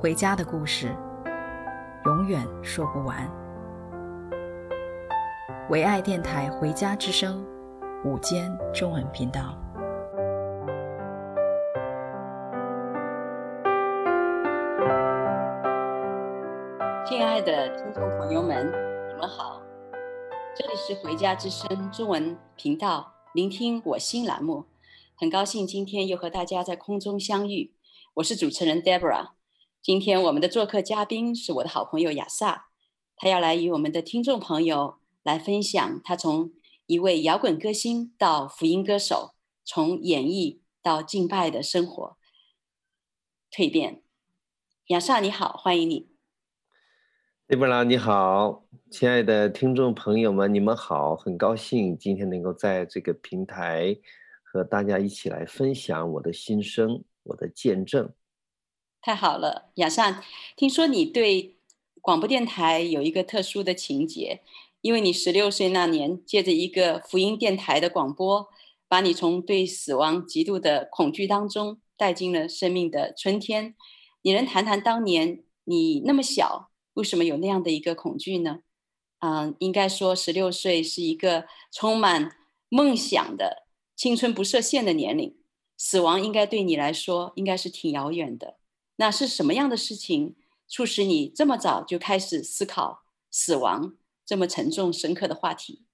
回家的故事，永远说不完。唯爱电台《回家之声》午间中文频道，亲爱的听众朋友们，你们好，这里是《回家之声》中文频道，聆听我心栏目。很高兴今天又和大家在空中相遇，我是主持人 Deborah。今天我们的做客嘉宾是我的好朋友亚萨，他要来与我们的听众朋友来分享他从一位摇滚歌星到福音歌手，从演绎到敬拜的生活蜕变。亚萨你好，欢迎你。Deborah 你好，亲爱的听众朋友们，你们好，很高兴今天能够在这个平台。和大家一起来分享我的心声，我的见证。太好了，亚善，听说你对广播电台有一个特殊的情节，因为你十六岁那年，借着一个福音电台的广播，把你从对死亡极度的恐惧当中带进了生命的春天。你能谈谈当年你那么小，为什么有那样的一个恐惧呢？嗯，应该说十六岁是一个充满梦想的。青春不设限的年龄，死亡应该对你来说应该是挺遥远的。那是什么样的事情促使你这么早就开始思考死亡这么沉重深刻的话题？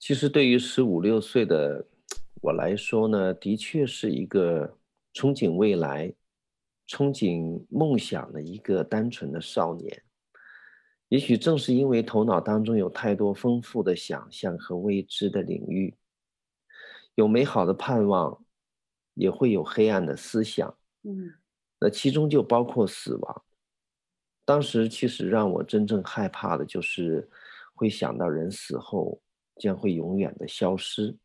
其实对于十五六岁的我来说呢，的确是一个憧憬未来、憧憬梦想的一个单纯的少年。也许正是因为头脑当中有太多丰富的想象和未知的领域，有美好的盼望，也会有黑暗的思想。嗯，那其中就包括死亡。当时其实让我真正害怕的就是会想到人死后将会永远的消失。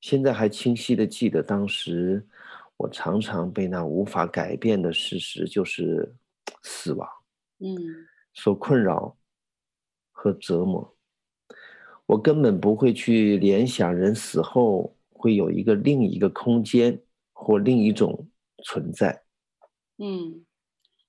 现在还清晰的记得当时我常常被那无法改变的事实，就是死亡。嗯。所困扰和折磨，我根本不会去联想人死后会有一个另一个空间或另一种存在。嗯，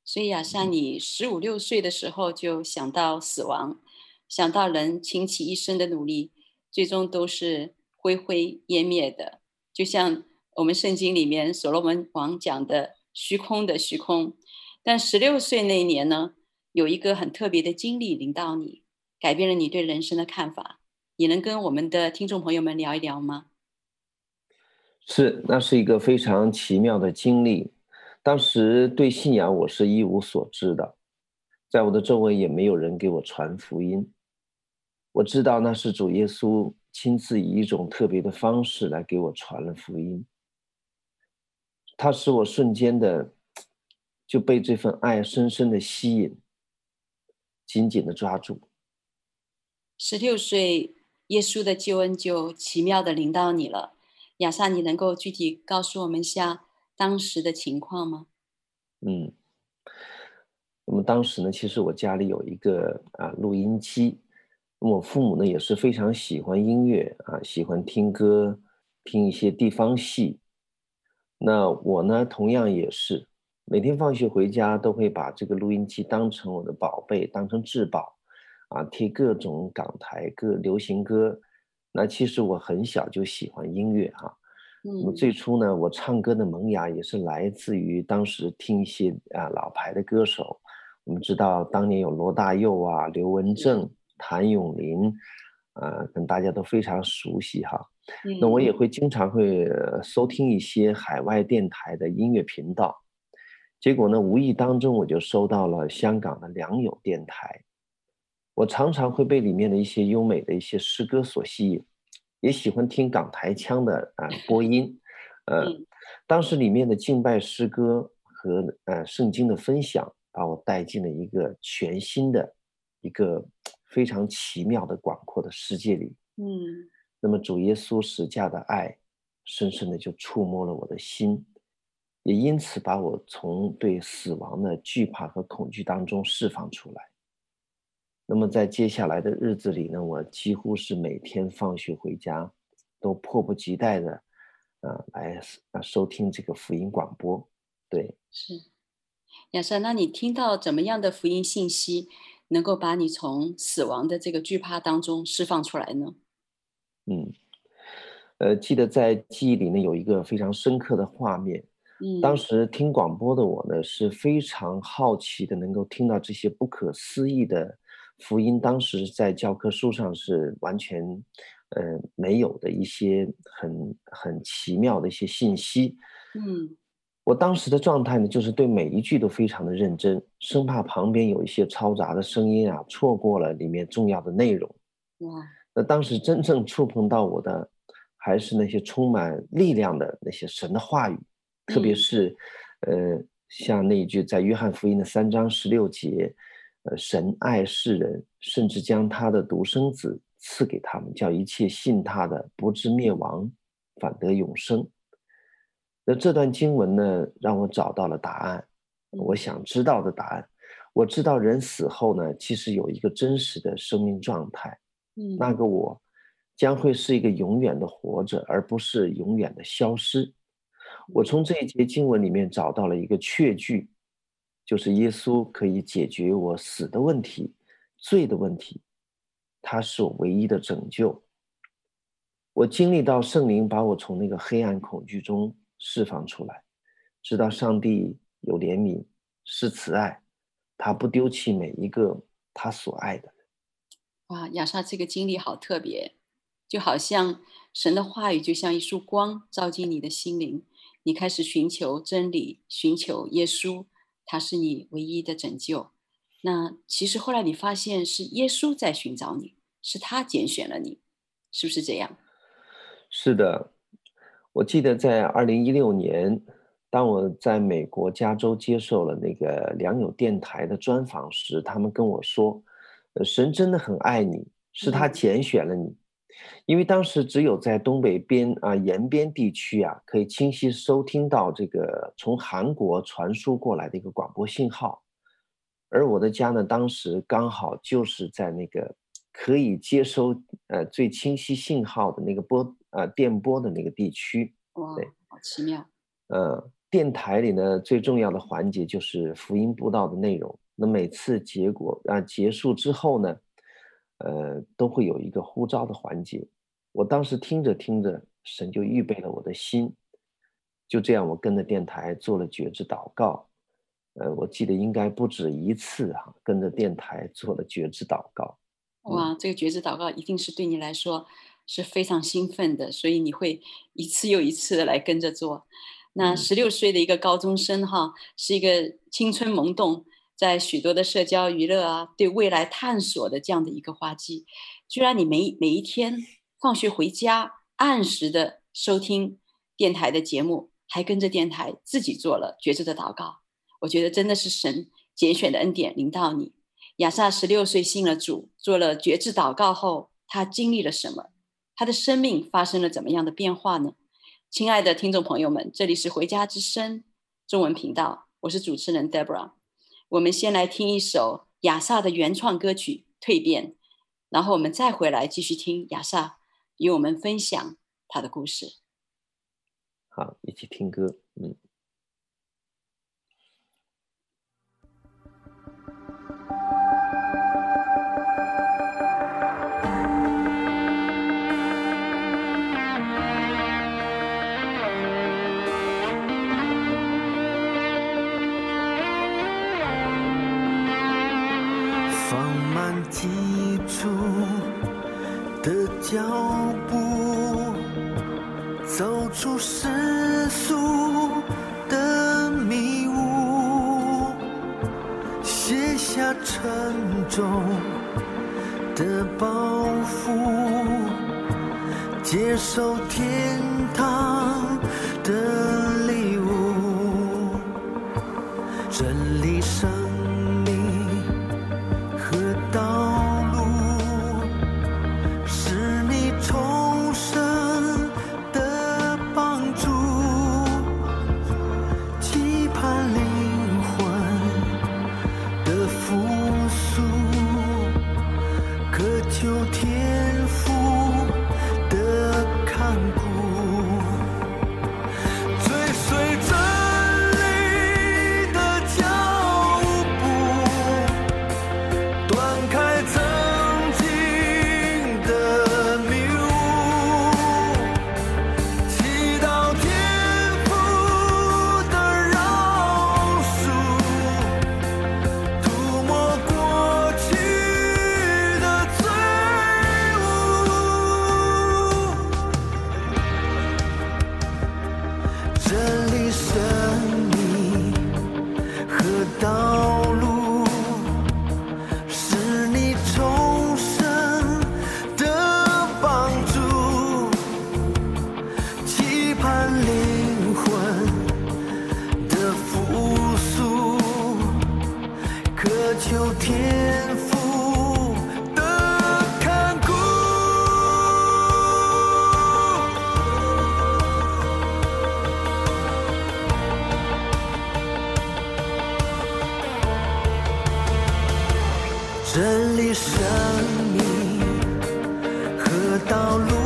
所以亚萨，你十五六岁的时候就想到死亡，想到人倾其一生的努力，最终都是灰灰湮灭的，就像我们圣经里面所罗门王讲的“虚空的虚空”。但十六岁那一年呢？有一个很特别的经历临到你，改变了你对人生的看法。你能跟我们的听众朋友们聊一聊吗？是，那是一个非常奇妙的经历。当时对信仰我是一无所知的，在我的周围也没有人给我传福音。我知道那是主耶稣亲自以一种特别的方式来给我传了福音。他使我瞬间的就被这份爱深深的吸引。紧紧的抓住。十六岁，耶稣的救恩就奇妙的临到你了。亚萨，你能够具体告诉我们一下当时的情况吗？嗯，那么当时呢，其实我家里有一个啊录音机，我父母呢也是非常喜欢音乐啊，喜欢听歌，听一些地方戏。那我呢，同样也是。每天放学回家都会把这个录音机当成我的宝贝，当成至宝，啊，听各种港台各、流行歌。那其实我很小就喜欢音乐哈、啊。那么最初呢，我唱歌的萌芽也是来自于当时听一些啊老牌的歌手。我们知道当年有罗大佑啊、刘文正、谭咏麟，啊，跟大家都非常熟悉哈。那我也会经常会收听一些海外电台的音乐频道。结果呢，无意当中我就收到了香港的良友电台。我常常会被里面的一些优美的一些诗歌所吸引，也喜欢听港台腔的啊播音，呃，当时里面的敬拜诗歌和呃圣经的分享，把我带进了一个全新的、一个非常奇妙的广阔的世界里。嗯，那么主耶稣十架的爱，深深的就触摸了我的心，也因此把我从对死亡的惧怕和恐惧当中释放出来。那么在接下来的日子里呢，我几乎是每天放学回家，都迫不及待的，呃，来啊收听这个福音广播。对，是亚萨，那你听到怎么样的福音信息，能够把你从死亡的这个惧怕当中释放出来呢？嗯，呃，记得在记忆里呢有一个非常深刻的画面。嗯，当时听广播的我呢是非常好奇的，能够听到这些不可思议的。福音当时在教科书上是完全，呃，没有的一些很很奇妙的一些信息。嗯，我当时的状态呢，就是对每一句都非常的认真，生怕旁边有一些嘈杂的声音啊，错过了里面重要的内容。哇，那当时真正触碰到我的，还是那些充满力量的那些神的话语，特别是，呃，像那一句在约翰福音的三章十六节。呃，神爱世人，甚至将他的独生子赐给他们，叫一切信他的不至灭亡，反得永生。那这段经文呢，让我找到了答案，我想知道的答案。我知道人死后呢，其实有一个真实的生命状态，嗯，那个我将会是一个永远的活着，而不是永远的消失。我从这一节经文里面找到了一个确据。就是耶稣可以解决我死的问题、罪的问题，他是我唯一的拯救。我经历到圣灵把我从那个黑暗恐惧中释放出来，知道上帝有怜悯、是慈爱，他不丢弃每一个他所爱的人。哇，亚莎这个经历好特别，就好像神的话语就像一束光照进你的心灵，你开始寻求真理，寻求耶稣。他是你唯一的拯救。那其实后来你发现是耶稣在寻找你，是他拣选了你，是不是这样？是的，我记得在二零一六年，当我在美国加州接受了那个良友电台的专访时，他们跟我说，神真的很爱你，是他拣选了你。嗯因为当时只有在东北边啊延边地区啊，可以清晰收听到这个从韩国传输过来的一个广播信号，而我的家呢，当时刚好就是在那个可以接收呃最清晰信号的那个波呃电波的那个地区。哇，对，好奇妙。呃，电台里呢最重要的环节就是福音布道的内容。那每次结果啊结束之后呢，呃，都会有一个呼召的环节。我当时听着听着，神就预备了我的心。就这样，我跟着电台做了觉知祷告。呃，我记得应该不止一次哈，跟着电台做了觉知祷告。哇，这个觉知祷告一定是对你来说是非常兴奋的，所以你会一次又一次的来跟着做。那十六岁的一个高中生哈，是一个青春萌动。在许多的社交娱乐啊，对未来探索的这样的一个花季，居然你每每一天放学回家，按时的收听电台的节目，还跟着电台自己做了觉知的祷告，我觉得真的是神拣选的恩典临到你。亚萨十六岁信了主，做了觉知祷告后，他经历了什么？他的生命发生了怎么样的变化呢？亲爱的听众朋友们，这里是回家之声中文频道，我是主持人 Deborah。我们先来听一首亚萨的原创歌曲《蜕变》，然后我们再回来继续听亚萨与我们分享他的故事。好，一起听歌，嗯。沉重的包袱。接受天堂真理生命和道路，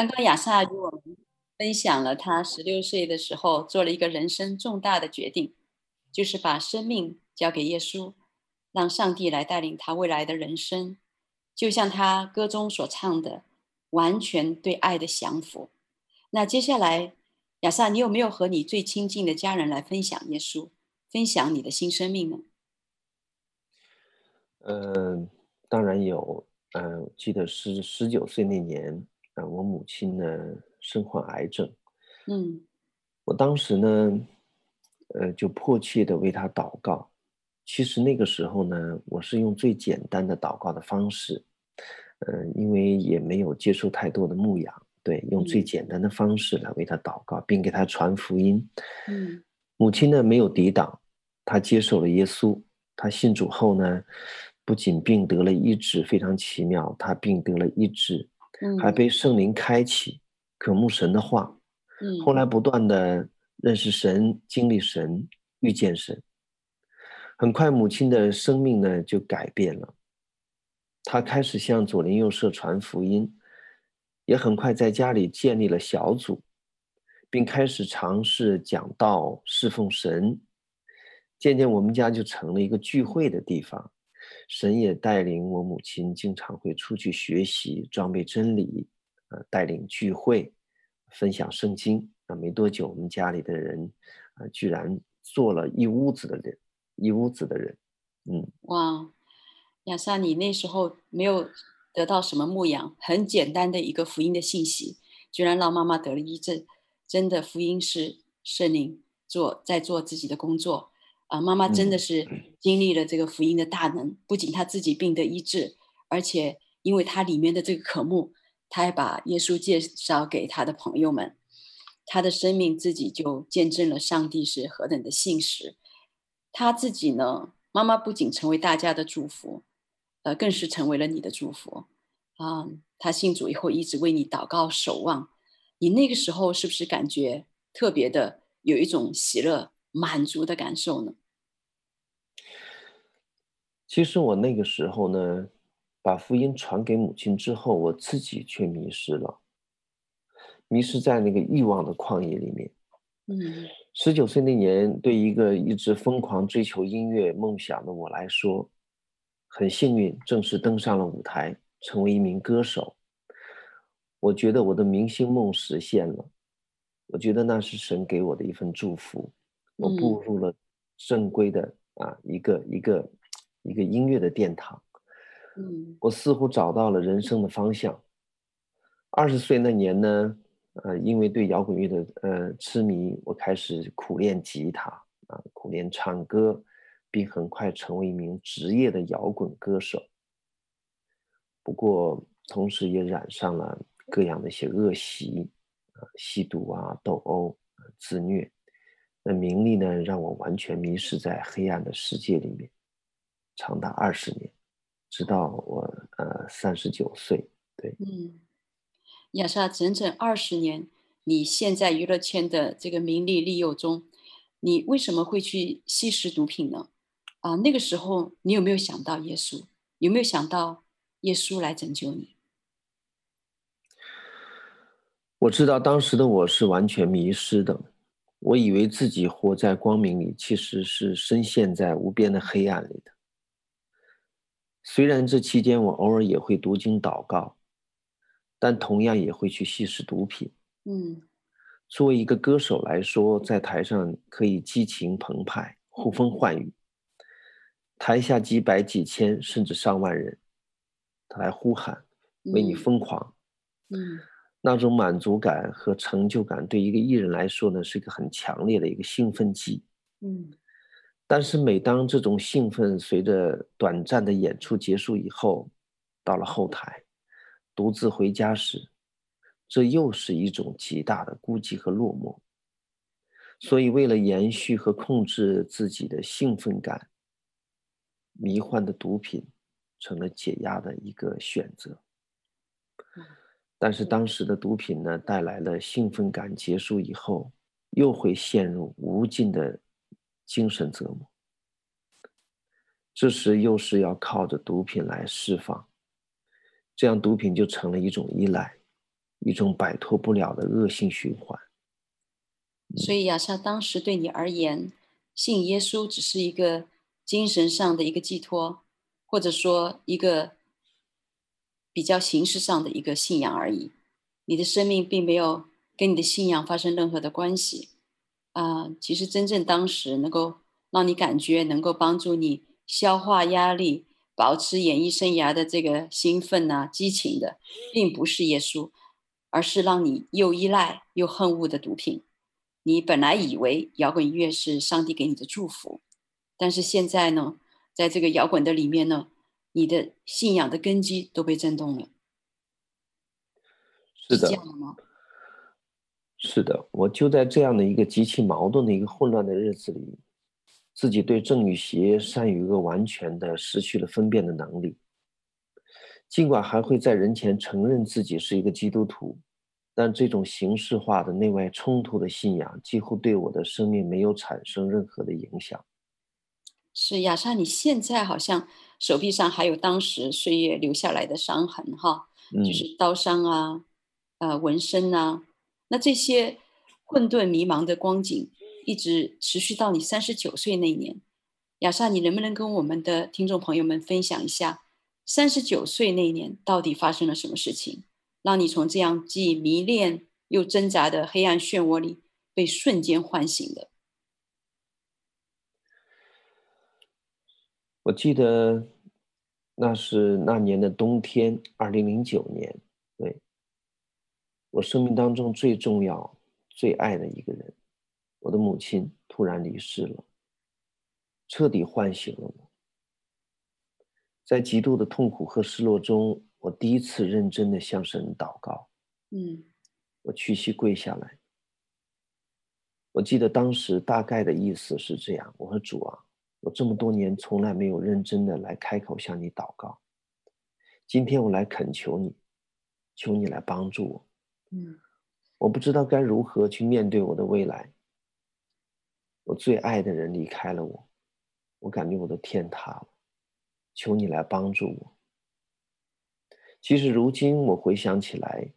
刚刚亚萨与我们分享了他十六岁的时候做了一个人生重大的决定，就是把生命交给耶稣，让上帝来带领他未来的人生。就像他歌中所唱的，完全对爱的降服。那接下来，亚萨，你有没有和你最亲近的家人来分享耶稣，分享你的新生命呢？嗯，当然有。嗯，记得是十九岁那年，啊，我母亲呢身患癌症。嗯，我当时呢，呃，就迫切的为她祷告。其实那个时候呢，我是用最简单的祷告的方式，嗯，因为也没有接受太多的牧养，对，用最简单的方式来为她祷告，并给她传福音。嗯，母亲呢没有抵挡，她接受了耶稣。她信主后呢，不仅病得了医治，非常奇妙，她病得了医治，还被圣灵开启，渴慕神的话。后来不断的认识神，经历神，遇见神。很快，母亲的生命呢就改变了。她开始向左邻右舍传福音，也很快在家里建立了小组，并开始尝试讲道、侍奉神。渐渐，我们家就成了一个聚会的地方。神也带领我母亲经常会出去学习、装备真理，呃，带领聚会、分享圣经。啊，没多久，我们家里的人，啊，居然做了一屋子的人，一屋子的人。嗯，哇，亚萨，你那时候没有得到什么牧养，很简单的一个福音的信息，居然让妈妈得了医症。真的，福音是圣灵做在做自己的工作。啊，妈妈真的是经历了这个福音的大能，不仅她自己病得医治，而且因为她里面的这个渴慕，她还把耶稣介绍给她的朋友们，她的生命自己就见证了上帝是何等的信实。她自己呢，妈妈不仅成为大家的祝福，呃，更是成为了你的祝福。啊，她信主以后一直为你祷告守望，你那个时候是不是感觉特别的有一种喜乐满足的感受呢？其实我那个时候呢，把福音传给母亲之后，我自己却迷失了，迷失在那个欲望的旷野里面。嗯，十九岁那年，对一个一直疯狂追求音乐梦想的我来说，很幸运，正式登上了舞台，成为一名歌手。我觉得我的明星梦实现了，我觉得那是神给我的一份祝福。我步入了正规的啊一个一个。一个音乐的殿堂，嗯，我似乎找到了人生的方向。二十岁那年呢，呃，因为对摇滚乐的呃痴迷，我开始苦练吉他啊，苦练唱歌，并很快成为一名职业的摇滚歌手。不过，同时也染上了各样的一些恶习啊，吸毒啊，斗殴，自虐。那名利呢，让我完全迷失在黑暗的世界里面。长达二十年，直到我呃三十九岁。对，嗯，亚莎，整整二十年，你现在娱乐圈的这个名利利诱中，你为什么会去吸食毒品呢？啊，那个时候你有没有想到耶稣？有没有想到耶稣来拯救你？我知道当时的我是完全迷失的，我以为自己活在光明里，其实是深陷在无边的黑暗里的。虽然这期间我偶尔也会读经祷告，但同样也会去吸食毒品。嗯，作为一个歌手来说，在台上可以激情澎湃、呼风唤雨，台下几百、几千甚至上万人，他来呼喊，为你疯狂。嗯，那种满足感和成就感，对一个艺人来说呢，是一个很强烈的一个兴奋剂。嗯。但是每当这种兴奋随着短暂的演出结束以后，到了后台，独自回家时，这又是一种极大的孤寂和落寞。所以，为了延续和控制自己的兴奋感，迷幻的毒品成了解压的一个选择。但是当时的毒品呢，带来了兴奋感结束以后，又会陷入无尽的。精神折磨，这时又是要靠着毒品来释放，这样毒品就成了一种依赖，一种摆脱不了的恶性循环。所以亚莎当时对你而言，信耶稣只是一个精神上的一个寄托，或者说一个比较形式上的一个信仰而已。你的生命并没有跟你的信仰发生任何的关系。啊、呃，其实真正当时能够让你感觉能够帮助你消化压力、保持演艺生涯的这个兴奋啊、激情的，并不是耶稣，而是让你又依赖又恨恶的毒品。你本来以为摇滚音乐是上帝给你的祝福，但是现在呢，在这个摇滚的里面呢，你的信仰的根基都被震动了。是的。是这样的吗？是的，我就在这样的一个极其矛盾的一个混乱的日子里，自己对正与邪、善与恶完全的失去了分辨的能力。尽管还会在人前承认自己是一个基督徒，但这种形式化的内外冲突的信仰几乎对我的生命没有产生任何的影响。是亚莎，你现在好像手臂上还有当时岁月留下来的伤痕，哈，就是刀伤啊，呃，纹身啊。那这些混沌迷茫的光景，一直持续到你三十九岁那年。亚莎，你能不能跟我们的听众朋友们分享一下，三十九岁那年到底发生了什么事情，让你从这样既迷恋又挣扎的黑暗漩涡里被瞬间唤醒了？我记得那是那年的冬天，二零零九年，我生命当中最重要、最爱的一个人，我的母亲突然离世了。彻底唤醒了我，在极度的痛苦和失落中，我第一次认真的向神祷告。嗯，我屈膝跪下来。我记得当时大概的意思是这样：我说主啊，我这么多年从来没有认真的来开口向你祷告，今天我来恳求你，求你来帮助我。嗯，我不知道该如何去面对我的未来。我最爱的人离开了我。我感觉我的天塌了，求你来帮助我。其实如今我回想起来，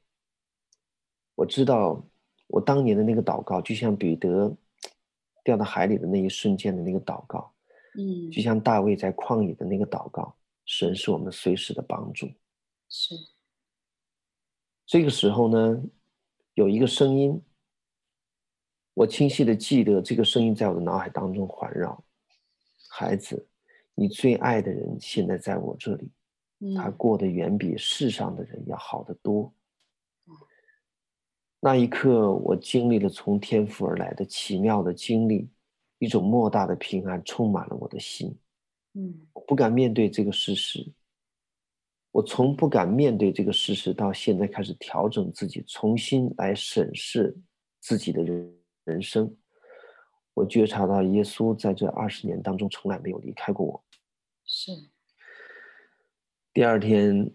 我知道我当年的那个祷告，就像彼得掉到海里的那一瞬间的那个祷告，嗯，就像大卫在旷野的那个祷告，神是我们随时的帮助。是。这个时候呢，有一个声音，我清晰的记得这个声音在我的脑海当中环绕。孩子，你最爱的人现在在我这里，他过得远比世上的人要好得多。那一刻，我经历了从天赋而来的奇妙的经历，一种莫大的平安充满了我的心。嗯，我不敢面对这个事实，我从不敢面对这个事实，到现在开始调整自己，重新来审视自己的人人生。我觉察到耶稣在这二十年当中从来没有离开过我。是。第二天，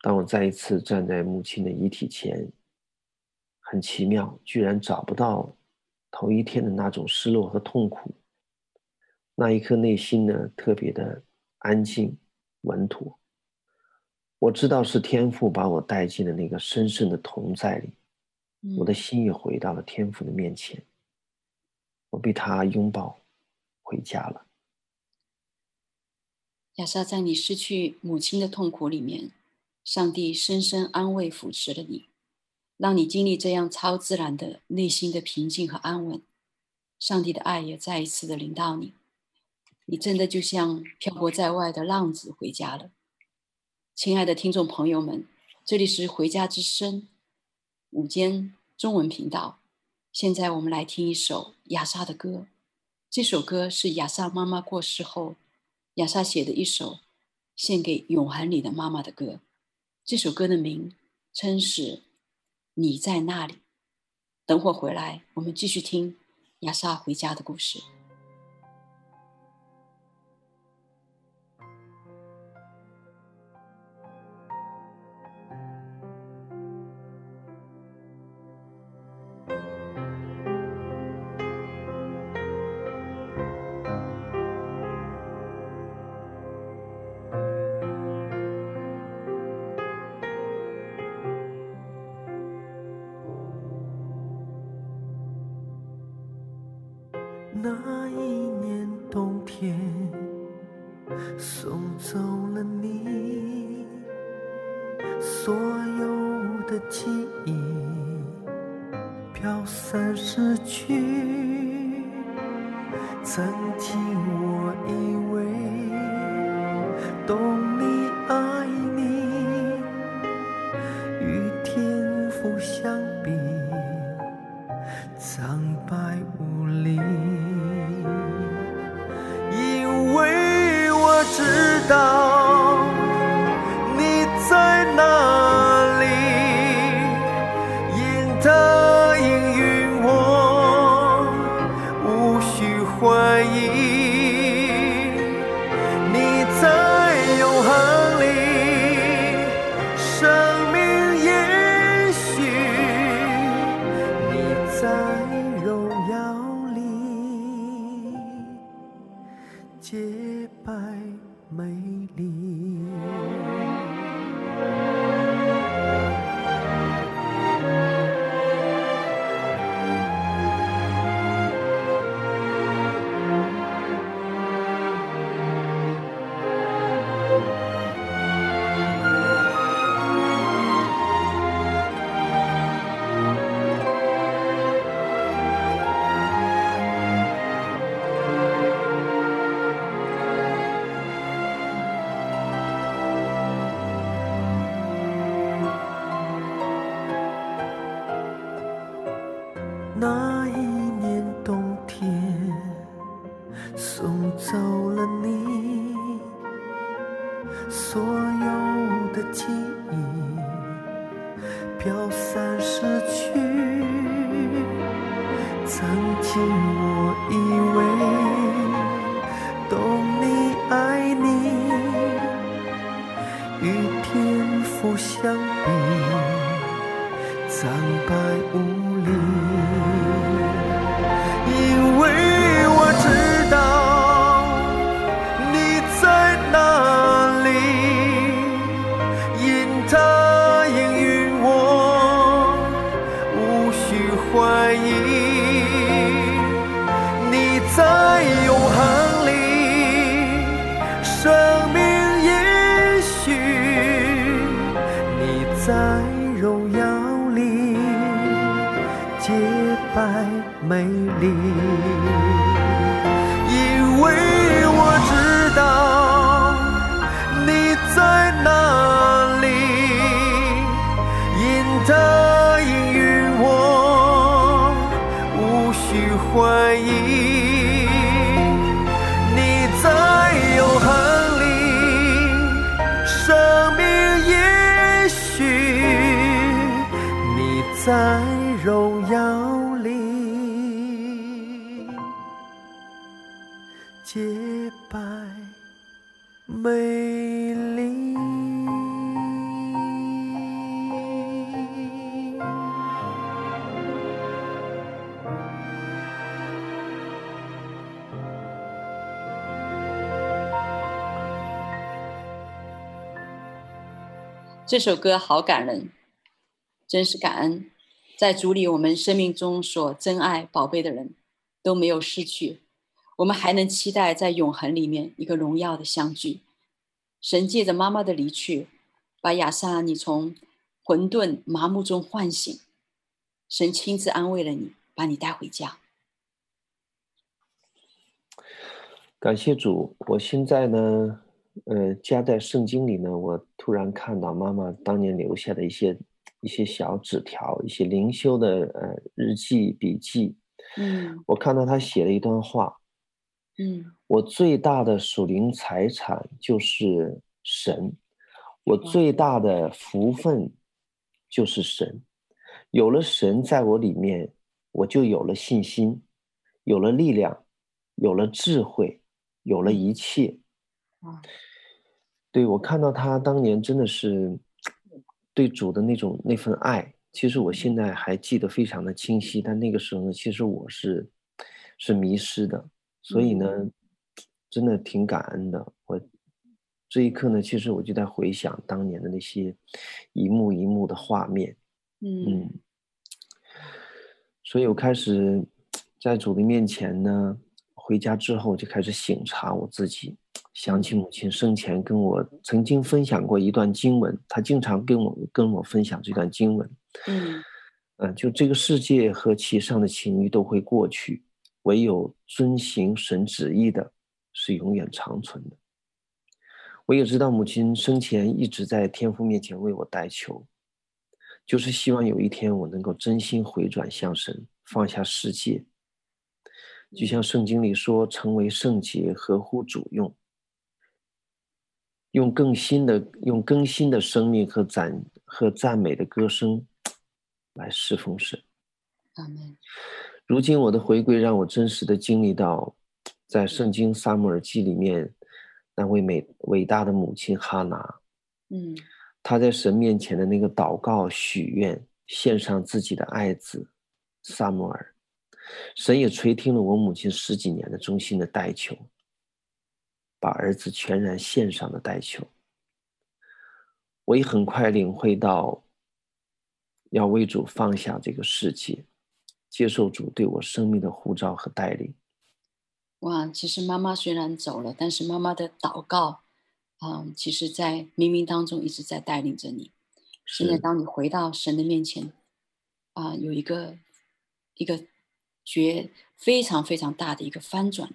当我再一次站在母亲的遗体前，很奇妙，居然找不到头一天的那种失落和痛苦。那一刻，内心呢特别的安静稳妥。我知道是天父把我带进了那个深深的同在里，我的心也回到了天父的面前。我被他拥抱，回家了。亚莎，在你失去母亲的痛苦里面，上帝深深安慰扶持了你，让你经历这样超自然的内心的平静和安稳。上帝的爱也再一次的临到你，你真的就像漂泊在外的浪子回家了。亲爱的听众朋友们，这里是回家之声午间中文频道。现在我们来听一首亚莎的歌。这首歌是亚莎妈妈过世后，亚莎写的一首献给永恒里的妈妈的歌。这首歌的名称是《你在那里》。等会儿回来，我们继续听亚莎回家的故事。那一年冬天，送走了你，所有的记忆飘散失去。曾经我以为懂 너 这首歌好感人，真是感恩，在主里我们生命中所珍爱宝贝的人都没有失去，我们还能期待在永恒里面一个荣耀的相聚。神借着妈妈的离去，把亚萨你从混沌麻木中唤醒，神亲自安慰了你，把你带回家。感谢主，我现在呢。呃，夹在圣经里呢，我突然看到妈妈当年留下的一些一些小纸条，一些灵修的呃日记笔记。嗯，我看到她写了一段话。嗯，我最大的属灵财产就是神，我最大的福分就是神。有了神在我里面，我就有了信心，有了力量，有了智慧，有了一切。啊。对，我看到他当年真的是对主的那种那份爱，其实我现在还记得非常的清晰。但那个时候呢，其实我是是迷失的，所以呢，真的挺感恩的。我这一刻呢，其实我就在回想当年的那些一幕一幕的画面。嗯，嗯，所以我开始在主的面前呢，回家之后就开始醒察我自己。想起母亲生前跟我曾经分享过一段经文，她经常跟我跟我分享这段经文。嗯，呃，就这个世界和其上的情欲都会过去，唯有遵行神旨意的，是永远长存的。我也知道母亲生前一直在天父面前为我代求，就是希望有一天我能够真心回转向神，放下世界，就像圣经里说，成为圣洁，合乎主用。用更新的、用更新的生命和赞和赞美的歌声 来侍奉神。阿门。如今我的回归让我真实的经历到，在圣经撒母耳记里面那位美伟大的母亲哈拿，嗯，她在神面前的那个祷告许愿，献上自己的爱子撒母耳，神也垂听了我母亲十几年的衷心的代求。把儿子全然献上的代求，我也很快领会到，要为主放下这个世界，接受主对我生命的呼召和带领。哇，其实妈妈虽然走了，但是妈妈的祷告，嗯，其实在冥冥当中一直在带领着你。现在当你回到神的面前，啊，有一个一个绝非常非常大的一个翻转，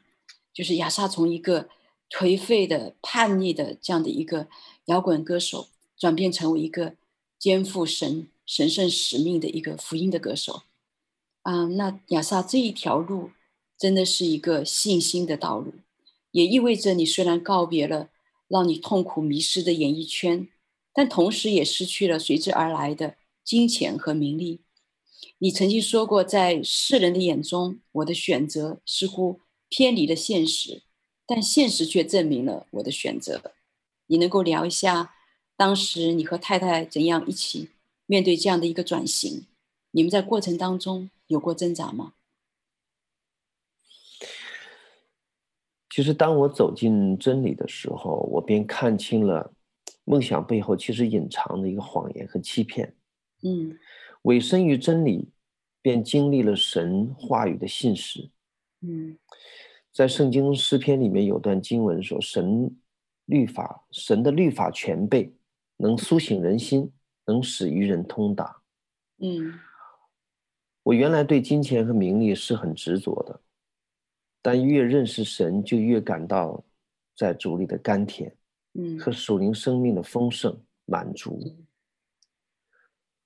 就是亚萨从一个。颓废的、叛逆的这样的一个摇滚歌手，转变成为一个肩负神神圣使命的一个福音的歌手。啊，那亚萨这一条路真的是一个信心的道路，也意味着你虽然告别了让你痛苦迷失的演艺圈，但同时也失去了随之而来的金钱和名利。你曾经说过，在世人的眼中，我的选择似乎偏离了现实，但现实却证明了我的选择。你能够聊一下，当时你和太太怎样一起面对这样的一个转型？你们在过程当中有过挣扎吗？其实，当我走进真理的时候，我便看清了梦想背后其实隐藏的一个谎言和欺骗。嗯。委身于真理，便经历了神话语的信实。嗯，在圣经诗篇里面有段经文说：“神律法，神的律法全备，能苏醒人心，能使愚人通达。”嗯，我原来对金钱和名利是很执着的，但越认识神，就越感到在主里的甘甜，嗯，和属灵生命的丰盛满足。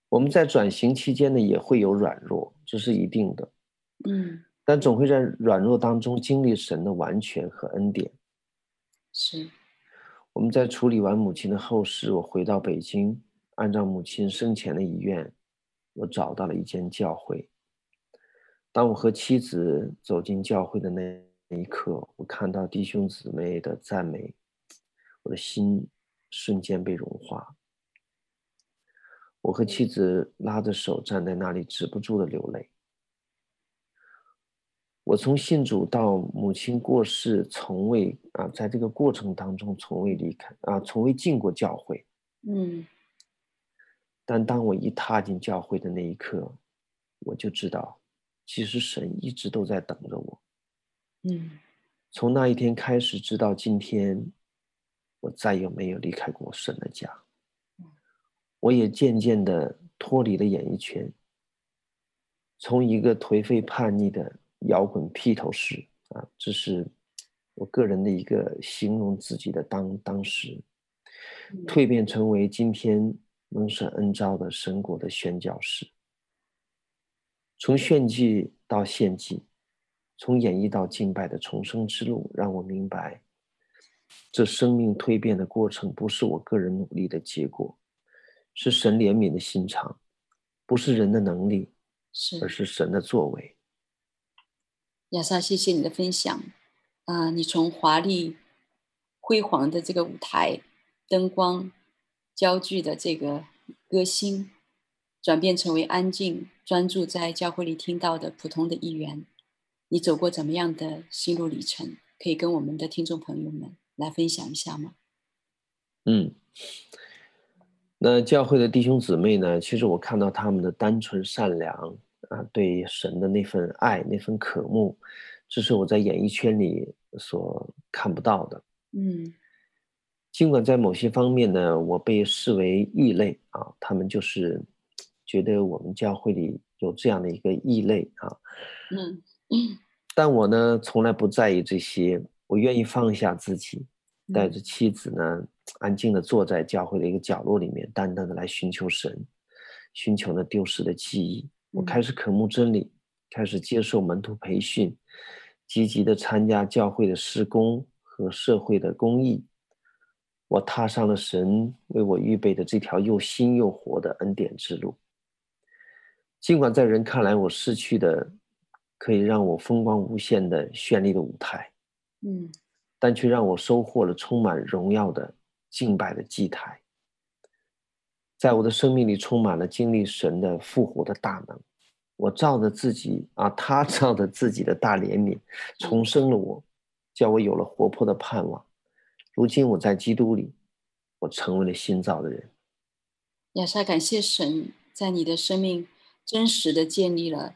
我们在转型期间呢，也会有软弱，这是一定的。嗯，但总会在软弱当中经历神的完全和恩典。是。我们在处理完母亲的后事，我回到北京，按照母亲生前的遗愿，我找到了一间教会。当我和妻子走进教会的那一刻，我看到弟兄姊妹的赞美，我的心瞬间被融化。我和妻子拉着手站在那里，止不住的流泪。我从信主到母亲过世，从未啊，在这个过程当中从未离开啊，从未进过教会。嗯。但当我一踏进教会的那一刻，我就知道，其实神一直都在等着我。嗯。从那一天开始，直到今天，我再也没有离开过神的家。我也渐渐的脱离了演艺圈，从一个颓废叛逆的摇滚披头士啊，这是我个人的一个形容自己的当当时，蜕变成为今天蒙神恩召的神国的宣教士。从炫技到献祭，从演绎到敬拜的重生之路，让我明白，这生命蜕变的过程不是我个人努力的结果。是神怜悯的心肠，不是人的能力，而是神的作为。亚莎，谢谢你的分享。啊、你从华丽辉煌的这个舞台、灯光、焦距的这个歌星，转变成为安静、专注在教会里听到的普通的一员。你走过怎么样的心路历程？可以跟我们的听众朋友们来分享一下吗？嗯。那教会的弟兄姊妹呢？其实我看到他们的单纯善良啊，对神的那份爱、那份渴慕，这是我在演艺圈里所看不到的。嗯，尽管在某些方面呢，我被视为异类啊，他们就是觉得我们教会里有这样的一个异类啊。嗯嗯，但我呢，从来不在意这些，我愿意放下自己，带着妻子呢。安静的坐在教会的一个角落里面，淡淡的来寻求神，寻求那丢失的记忆。我开始渴慕真理，开始接受门徒培训，积极的参加教会的施工和社会的公益。我踏上了神为我预备的这条又新又活的恩典之路。尽管在人看来，我失去的可以让我风光无限的绚丽的舞台，嗯，但却让我收获了充满荣耀的。敬拜的祭台，在我的生命里充满了经历神的复活的大能。我照着自己啊，他 照着自己的大怜悯，重生了我，叫我有了活泼的盼望。如今我在基督里，我成为了新造的人。亚莎，感谢神在你的生命真实的建立了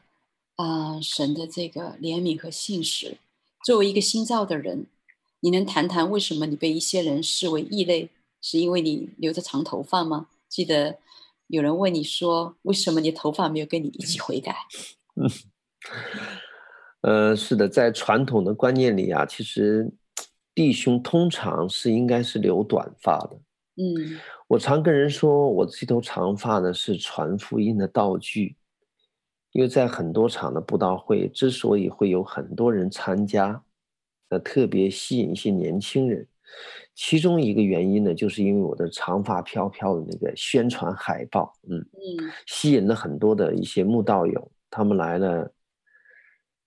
啊、神的这个怜悯和信实。作为一个新造的人。你能谈谈为什么你被一些人视为异类？是因为你留着长头发吗？记得有人问你说，为什么你头发没有跟你一起悔改？嗯，呃，是的，在传统的观念里啊，其实弟兄通常是应该是留短发的。嗯，我常跟人说，我这头长发呢是传福音的道具，因为在很多场的布道会之所以会有很多人参加，那，特别吸引一些年轻人，其中一个原因呢，就是因为我的长发飘飘的那个宣传海报，嗯嗯，吸引了很多的一些慕道友，他们来了。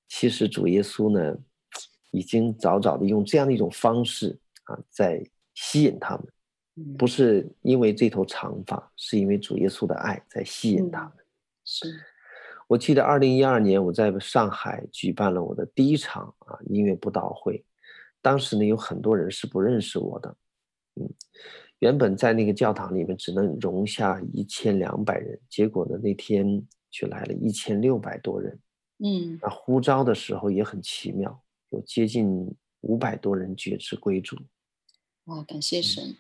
其实主耶稣呢，已经早早的用这样的一种方式啊，在吸引他们，不是因为这头长发，是因为主耶稣的爱在吸引他们。是。我记得二零一二年我在上海举办了我的第一场啊音乐布道会，当时呢有很多人是不认识我的，嗯，原本在那个教堂里面只能容下一千两百人，结果呢那天却来了一千六百多人，嗯，那呼召的时候也很奇妙，有接近五百多人觉知归主。哇，感谢神！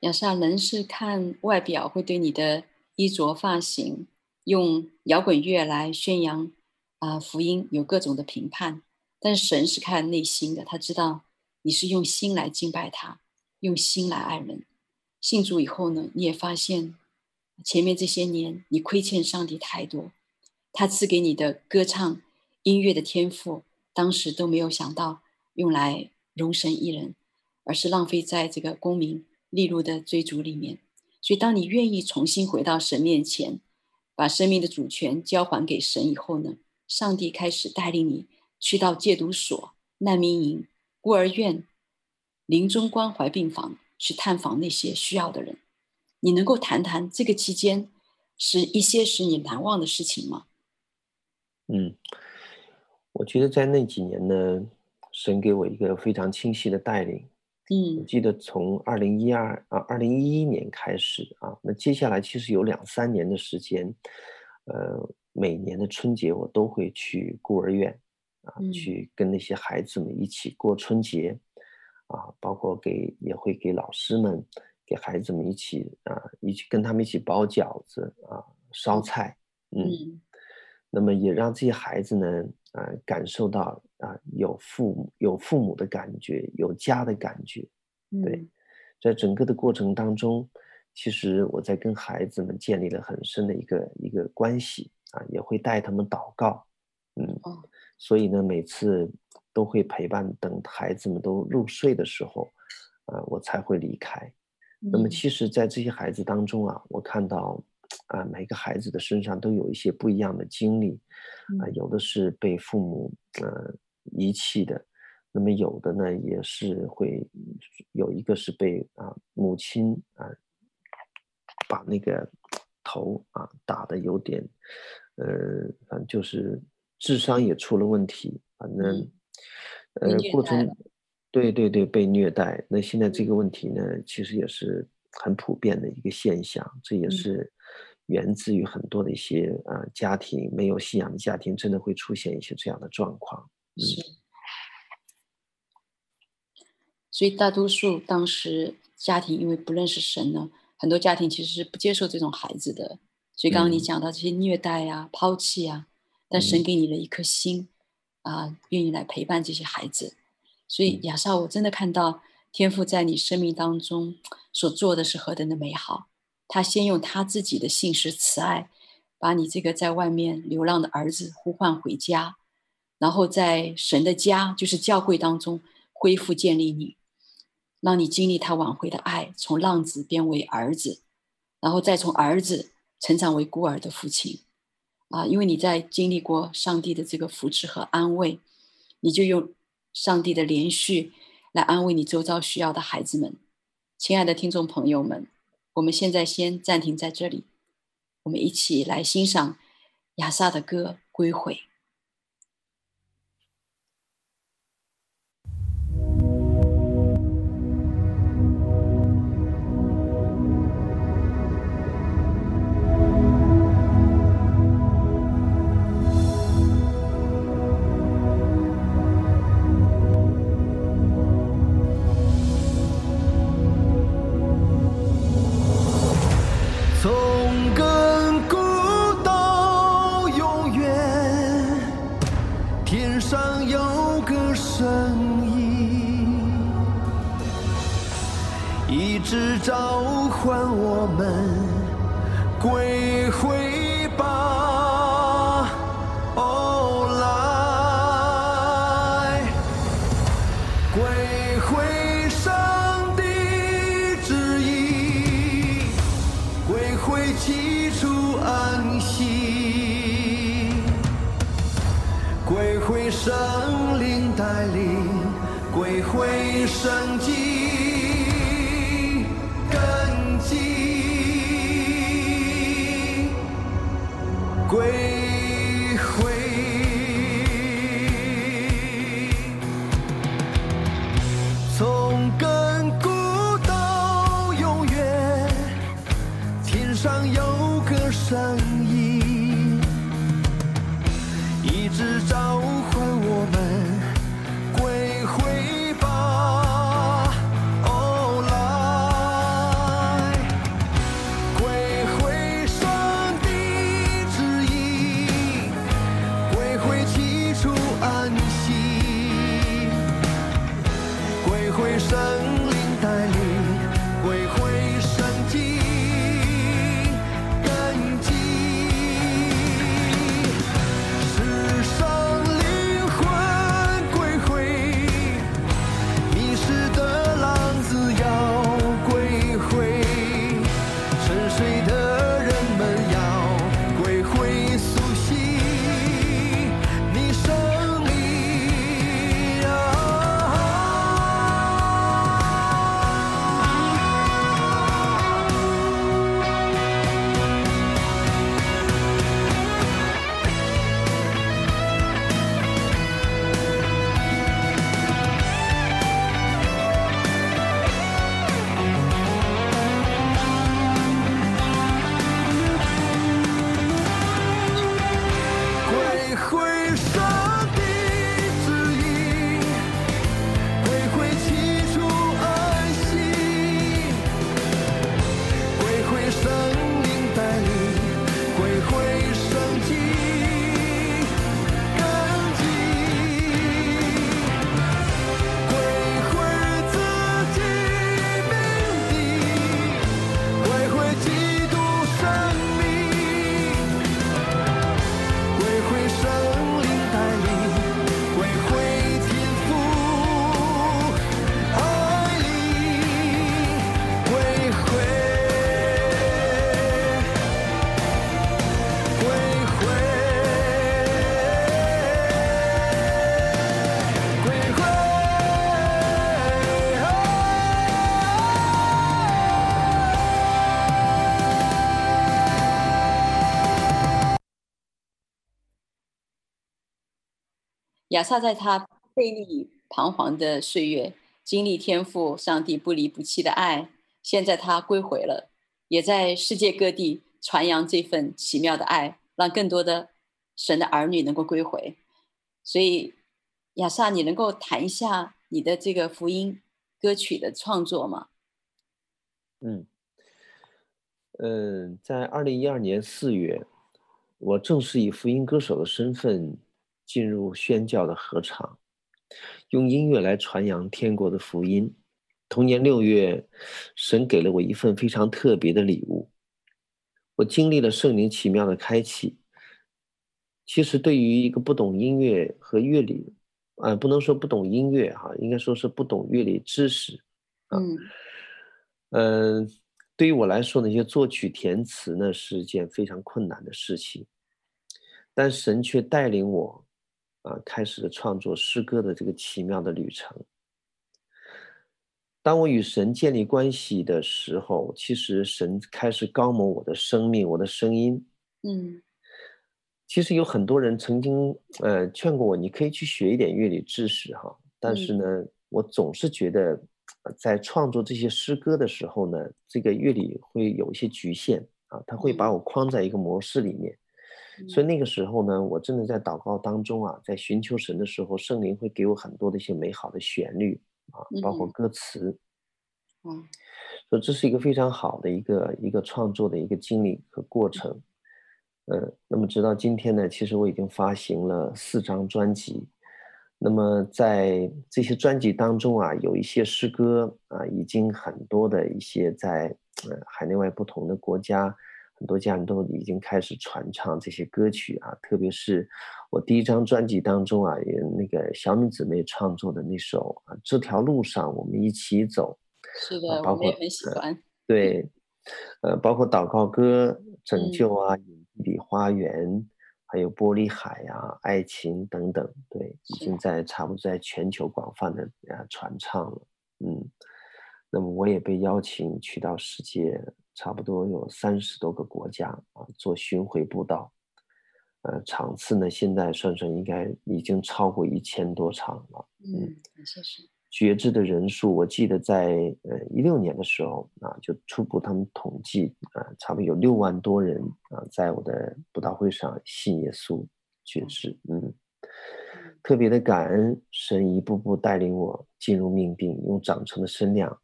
亚萨人是看外表会对你的衣着发型。用摇滚乐来宣扬啊福音，有各种的评判，但是神是看内心的，他知道你是用心来敬拜他，用心来爱人。信主以后呢，你也发现前面这些年你亏欠上帝太多，他赐给你的歌唱音乐的天赋，当时都没有想到用来容神一人，而是浪费在这个功名利禄的追逐里面。所以，当你愿意重新回到神面前，把生命的主权交还给神以后呢，上帝开始带领你去到戒毒所、难民营、孤儿院、临终关怀病房去探访那些需要的人。你能够谈谈这个期间是一些使你难忘的事情吗？嗯，我觉得在那几年呢，神给我一个非常清晰的带领。嗯，我记得从二零一二啊，二零一一年开始啊，那接下来其实有两三年的时间，呃，每年的春节我都会去孤儿院啊，嗯、去跟那些孩子们一起过春节啊，包括给也会给老师们、给孩子们一起啊，一起跟他们一起包饺子啊、烧菜，嗯，嗯，那么也让这些孩子呢。啊、呃，感受到啊、呃，有父母有父母的感觉，有家的感觉，对，嗯、在整个的过程当中，其实我在跟孩子们建立了很深的一个一个关系啊，也会带他们祷告，嗯，哦、所以呢，每次都会陪伴，等孩子们都入睡的时候，啊、呃，我才会离开。嗯、那么，其实，在这些孩子当中啊，我看到。啊，每个孩子的身上都有一些不一样的经历，啊，有的是被父母呃遗弃的，那么有的呢也是会有一个是被啊母亲啊把那个头啊打得有点，呃，反正就是智商也出了问题，反正呃过程对对对被虐待，那现在这个问题呢其实也是很普遍的一个现象，这也是。源自于很多的一些啊、呃、家庭没有信仰的家庭，真的会出现一些这样的状况。是，嗯、所以大多数当时家庭因为不认识神呢，很多家庭其实是不接受这种孩子的。所以刚刚你讲到这些虐待啊、嗯、抛弃啊，但神给你了一颗心啊、呃，愿意来陪伴这些孩子。所以亚萨，我真的看到天父在你生命当中所做的是何等的美好。他先用他自己的信实慈爱，把你这个在外面流浪的儿子呼唤回家，然后在神的家，就是教会当中恢复建立你，让你经历他挽回的爱，从浪子变为儿子，然后再从儿子成长为孤儿的父亲，啊，因为你在经历过上帝的这个扶持和安慰，你就用上帝的连续来安慰你周遭需要的孩子们，亲爱的听众朋友们。我们现在先暂停在这里，我们一起来欣赏亚萨的歌《归回》。召唤我们归回亚萨在他悖逆彷徨的岁月，经历天父上帝不离不弃的爱。现在他归回了，也在世界各地传扬这份奇妙的爱，让更多的神的儿女能够归回。所以，亚萨，你能够谈一下你的这个福音歌曲的创作吗？嗯，嗯，在二零一二年四月，我正式以福音歌手的身份。进入宣教的合唱，用音乐来传扬天国的福音。同年六月，神给了我一份非常特别的礼物，我经历了圣灵奇妙的开启。其实，对于一个不懂音乐和乐理，啊、呃，不能说不懂音乐哈，应该说是不懂乐理知识。嗯，嗯、呃，对于我来说，那些作曲填词呢，是一件非常困难的事情，但神却带领我。啊，开始了创作诗歌的这个奇妙的旅程。当我与神建立关系的时候，其实神开始膏抹我的生命，我的声音。嗯，其实有很多人曾经呃劝过我，你可以去学一点乐理知识哈。但是呢，嗯、我总是觉得在创作这些诗歌的时候呢，这个乐理会有一些局限啊，它会把我框在一个模式里面。所以那个时候呢，我真的在祷告当中啊，在寻求神的时候，圣灵会给我很多的一些美好的旋律啊，包括歌词。嗯，所以这是一个非常好的一个一个创作的一个经历和过程。嗯，那么直到今天呢，其实我已经发行了四张专辑。那么在这些专辑当中啊，有一些诗歌啊，已经很多的一些在呃海内外不同的国家。很多家人都已经开始传唱这些歌曲啊，特别是我第一张专辑当中啊，也那个小米姊妹创作的那首啊，这条路上我们一起走。是的，包括我也很喜欢。呃、对，呃，包括祷告歌、拯救啊、隐秘的花园，还有玻璃海啊、爱情等等，对，已经在差不多在全球广泛的啊传唱了。嗯，那么我也被邀请去到世界差不多有三十多个国家啊做巡回布道，呃，场次呢现在算算应该已经超过一千多场了。嗯，确实。觉知的人数，我记得在呃一六年的时候啊，就初步他们统计啊，差不多有六万多人啊，在我的布道会上信耶稣觉知，嗯，特别的感恩神一步步带领我进入命定，用长成的身量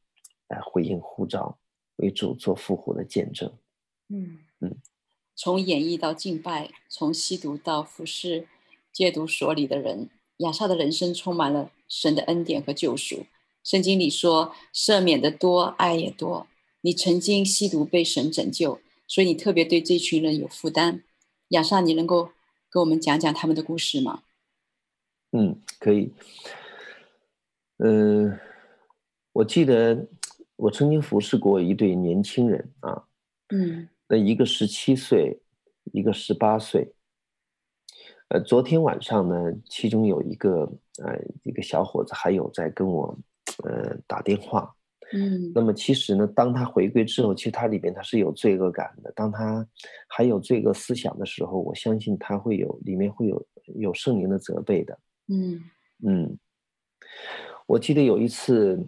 来回应呼召，为主做复活的见证。嗯嗯，从演绎到敬拜，从吸毒到服侍戒毒所里的人。亚萨的人生充满了神的恩典和救赎。圣经里说，赦免的多，爱也多。你曾经吸毒被神拯救，所以你特别对这群人有负担。亚萨，你能够给我们讲讲他们的故事吗？嗯，可以。嗯、呃，我记得我曾经服侍过一对年轻人啊。嗯。那一个十七岁，一个十八岁。呃，昨天晚上呢，其中有一个呃一个小伙子还有在跟我呃打电话，嗯，那么其实呢，当他回归之后，其实他里边他是有罪恶感的。当他还有罪恶思想的时候，我相信他会有里面会有有圣灵的责备的，嗯嗯。我记得有一次，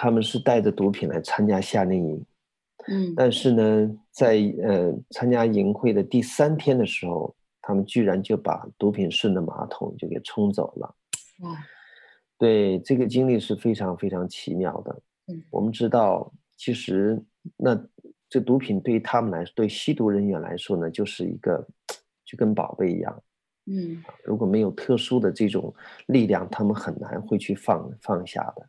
他们是带着毒品来参加夏令营，嗯，但是呢，在呃参加营会的第三天的时候。他们居然就把毒品顺着马桶就给冲走了，哇！对，这个经历是非常非常奇妙的。嗯，我们知道，其实那这毒品对于他们来说，对吸毒人员来说呢，就是一个就跟宝贝一样。嗯，如果没有特殊的这种力量，他们很难会去放放下的。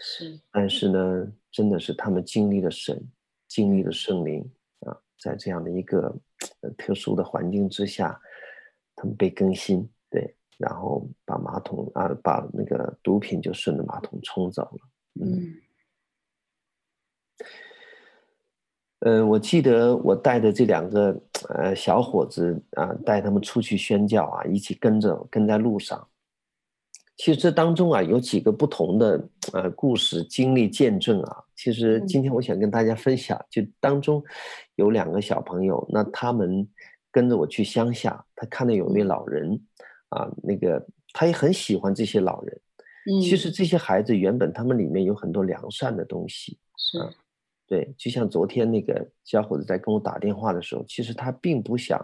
是，但是呢，真的是他们经历了神，经历了圣灵啊，在这样的一个特殊的环境之下。他们被更新，对，然后把马桶啊，把那个毒品就顺着马桶冲走了。嗯，呃，我记得我带着这两个呃小伙子啊，带他们出去宣教啊，一起跟着跟在路上。其实这当中啊，有几个不同的呃故事、经历、见证啊。其实今天我想跟大家分享，就当中有两个小朋友，那他们。跟着我去乡下，他看到有一位老人，啊，那个他也很喜欢这些老人。嗯，其实这些孩子原本他们里面有很多良善的东西。是，啊，对，就像昨天那个小伙子在跟我打电话的时候，其实他并不想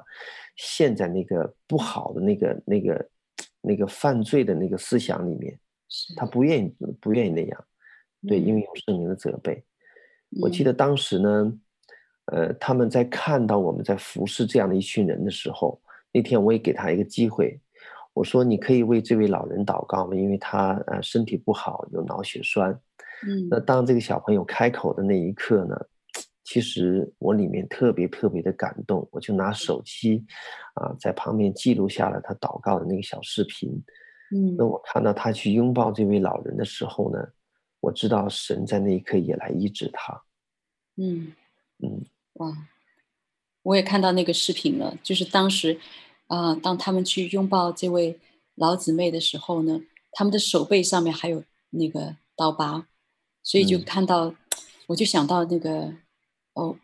陷在那个不好的那个那个那个犯罪的那个思想里面，他不愿意不愿意那样。对，因为有圣灵的责备。我记得当时呢。呃，他们在看到我们在服侍这样的一群人的时候，那天我也给他一个机会，我说你可以为这位老人祷告吗？因为他呃身体不好，有脑血栓。嗯，那当这个小朋友开口的那一刻呢，其实我里面特别特别的感动，我就拿手机啊、呃、在旁边记录下了他祷告的那个小视频。嗯，那我看到他去拥抱这位老人的时候呢，我知道神在那一刻也来医治他。嗯嗯。哇，我也看到那个视频了。就是当时，啊、呃，当他们去拥抱这位老姊妹的时候呢，他们的手背上面还有那个刀疤，所以就看到，嗯、我就想到那个，哦，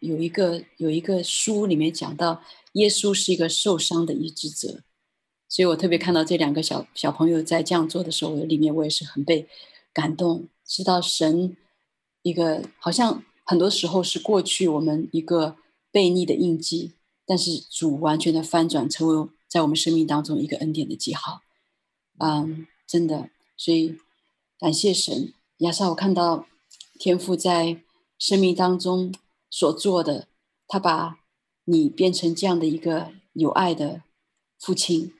有一个有一个书里面讲到，耶稣是一个受伤的医治者，所以我特别看到这两个小小朋友在这样做的时候，我里面我也是很被感动，知道神一个好像。很多时候是过去我们一个悖逆的印记，但是主完全的翻转，成为在我们生命当中一个恩典的记号。嗯，真的，所以感谢神。亚萨，我看到天父在生命当中所做的，他把你变成这样的一个有爱的父亲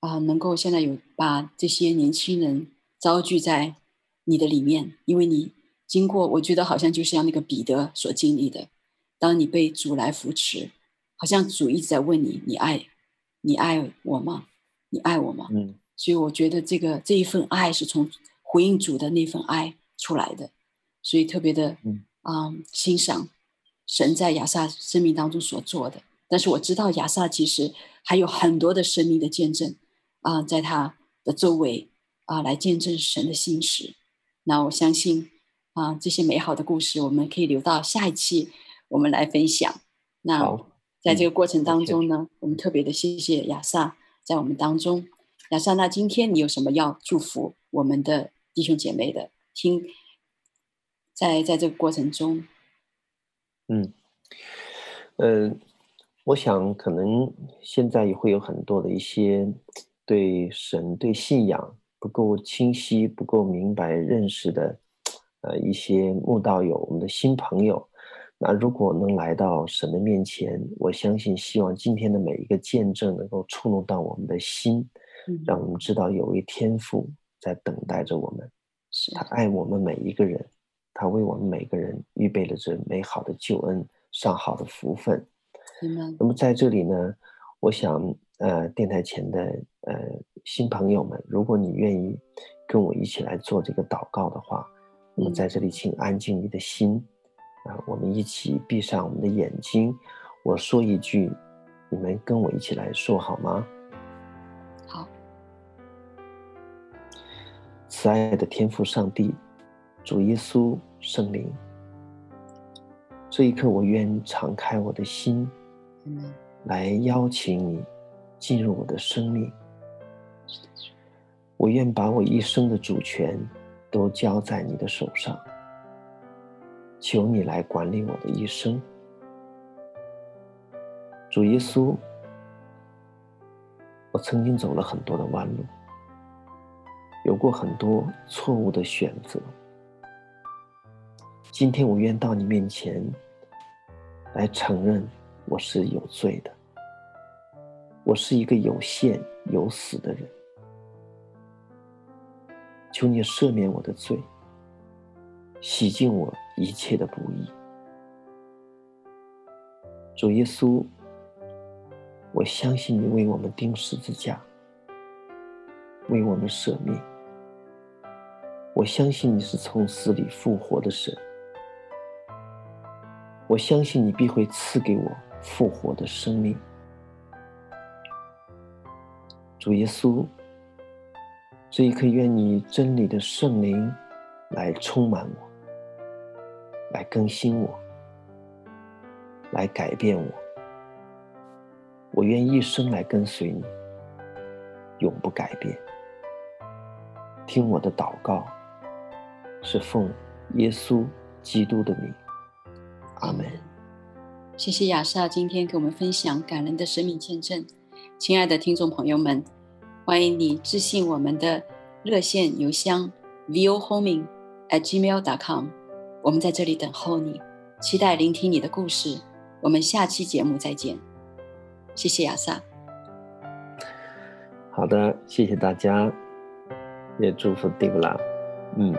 啊，能够现在有把这些年轻人招聚在你的里面，因为你。经过，我觉得好像就像那个彼得所经历的，当你被主来扶持，好像主一直在问你：你爱，你爱我吗？你爱我吗？嗯。所以我觉得这个这一份爱是从回应主的那份爱出来的，所以特别的嗯啊、嗯、欣赏神在亚萨生命当中所做的。但是我知道亚萨其实还有很多的生命的见证啊，在他的周围啊，来见证神的心事。那我相信啊，这些美好的故事，我们可以留到下一期我们来分享。那在这个过程当中呢，嗯、我们特别的谢谢亚萨在我们当中。亚萨，那今天你有什么要祝福我们的弟兄姐妹的？听，在在这个过程中，嗯，呃，我想可能现在也会有很多的一些对神、对信仰不够清晰、不够明白认识的，呃，一些慕道友、我们的新朋友。那如果能来到神的面前，我相信，希望今天的每一个见证能够触动到我们的心，让我们知道有一位天父在等待着我们。他爱我们每一个人，他为我们每个人预备了这美好的救恩、上好的福分。嗯、那么在这里呢，我想，呃，电台前的呃新朋友们，如果你愿意跟我一起来做这个祷告的话，那么在这里，请安静你的心，啊、呃，我们一起闭上我们的眼睛，我说一句，你们跟我一起来说好吗？好慈爱的天父上帝，主耶稣圣灵，这一刻我愿敞开我的心，来邀请你进入我的生命。我愿把我一生的主权都交在你的手上，求你来管理我的一生。主耶稣，我曾经走了很多的弯路。有过很多错误的选择。今天我愿到你面前来承认我是有罪的，我是一个有限有死的人。求你赦免我的罪，洗净我一切的不义。主耶稣，我相信你为我们钉十字架，为我们舍命。我相信你是从死里复活的神，我相信你必会赐给我复活的生命。主耶稣，这一刻愿你真理的圣灵来充满我，来更新我，来改变我。我愿一生来跟随你，永不改变。听我的祷告。是奉耶稣基督的名，阿门。谢谢亚萨今天给我们分享感人的生命见证。亲爱的听众朋友们，欢迎你致信我们的热线邮箱 vohoming@gmail.com，我们在这里等候你，期待聆听你的故事。我们下期节目再见。谢谢亚萨。好的，谢谢大家，也祝福蒂布拉。嗯。